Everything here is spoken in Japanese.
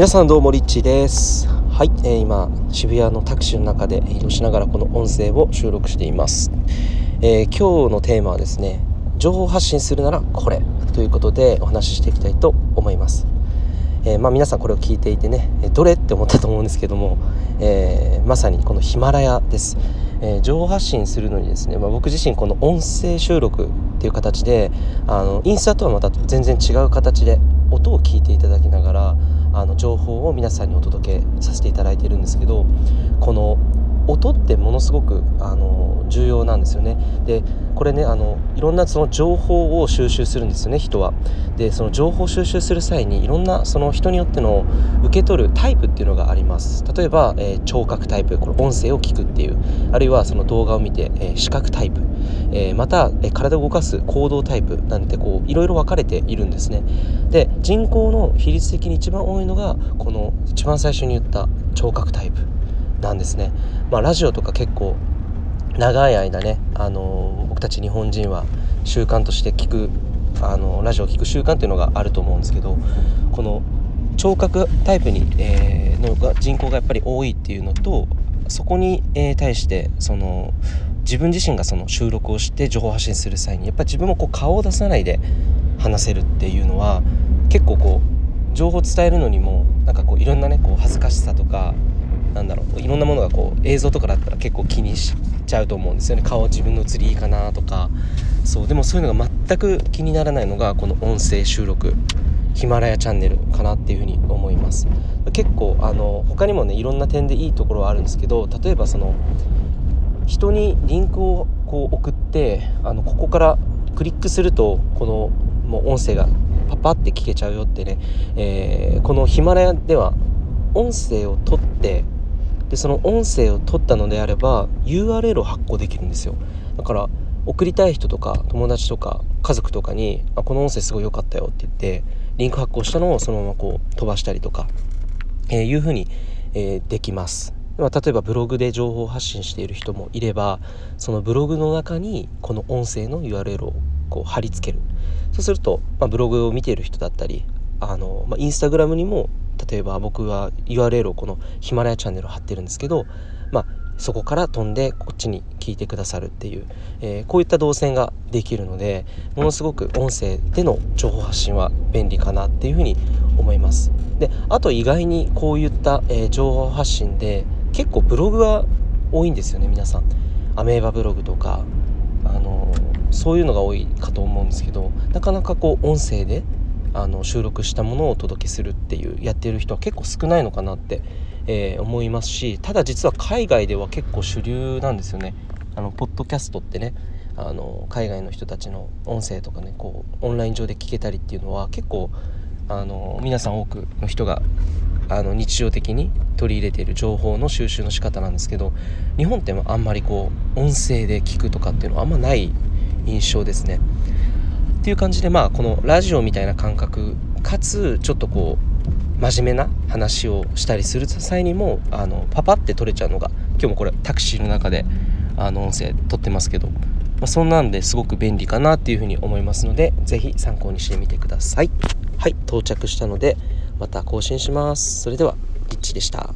皆さんどうもリッチーです。はい、えー、今渋谷のタクシーの中で移動しながらこの音声を収録しています、えー、今日のテーマはですね情報発信するならこれということでお話ししていきたいと思います、えー、まあ、皆さんこれを聞いていてねどれって思ったと思うんですけども、えまさにこのヒマラヤです。え、情報発信するのにですね、まあ、僕自身この音声収録っていう形であのインスタとはまた全然違う形で音を聞いていただきながらあの情報を皆さんにお届けさせていただいているんですけどこの音ってものすごくあの重要なんですよね。でこれねあのいろんなその情報を収集するんですよね人は。でその情報収集する際にいろんなその人によっての受け取るタイプっていうのがあります。例えば、えー、聴覚タイプこれ音声を聞くっていう。あるいはその動画を見て、えー、視覚タイプ、えー、また、え体を動かす行動タイプなんてこういろいろ分かれているんですね。で人口の比率的に一番多いのがこの一番最初に言った聴覚タイプ。なんですね。まあ、ラジオとか結構長い間ね、あの僕たち日本人は習慣として聞く、あのラジオを聞く習慣っていうのがあると思うんですけどこの聴覚タイプに、えー、のが人口がやっぱり多いっていうのとそこに、えー、対してその自分自身がその収録をして情報発信する際にやっぱり自分もこう顔を出さないで話せるっていうのは結構こう情報を伝えるのにもなんかこういろんなねこう恥ずかしさとかなんだろういろんなものがこう映像とかだったら結構気にしちゃうと思うんですよね。顔自分の写りいいかなとか。そうでもそういうのが全く気にならないのがこの音声収録。ヒマラヤチャンネルかなっていうふに思います。結構あの他にもねいろんな点でいいところはあるんですけど例えばその人にリンクをこう送ってあのここからクリックするとこのもう音声がパパって聞けちゃうよってね、えー、このヒマラヤでは音声を取ってでその音声を取ったのであれば URL を発行できるんですよだから送りたい人とか友達とか家族とかに「あこの音声すごい良かったよ」って言ってリンク発行したのをそのままこう飛ばしたりとか、えー、いうふうに、えー、できます。例えばブログで情報発信している人もいればそのブログの中にこの音声の URL をこう貼り付けるそうすると、まあ、ブログを見ている人だったりあの、まあ、インスタグラムにも例えば僕は URL をこのヒマラヤチャンネルを貼ってるんですけど、まあ、そこから飛んでこっちに聞いてくださるっていう、えー、こういった動線ができるのでものすごく音声での情報発信は便利かなっていうふうに思います。であと意外にこういった、えー、情報発信で結構ブログは多いんですよね皆さん。アメーバブログとかあのそういうのが多いかと思うんですけどなかなかこう音声であの収録したものをお届けするっていうやってる人は結構少ないのかなって、えー、思いますしただ実は海外では結構主流なんですよね。あのポッドキャストってねあの海外の人たちの音声とかねこうオンライン上で聞けたりっていうのは結構あの皆さん多くの人があの日常的に取り入れている情報の収集の仕方なんですけど日本ってあんまりこう音声で聞くとかっていうのはあんまない印象ですね。っていう感じでまあこのラジオみたいな感覚かつちょっとこう真面目な話をしたりする際にもあのパパって撮れちゃうのが今日もこれタクシーの中であの音声撮ってますけど、まあ、そんなんですごく便利かなっていうふうに思いますので是非参考にしてみてください。はい到着したのでまた更新します。それではリッチでした。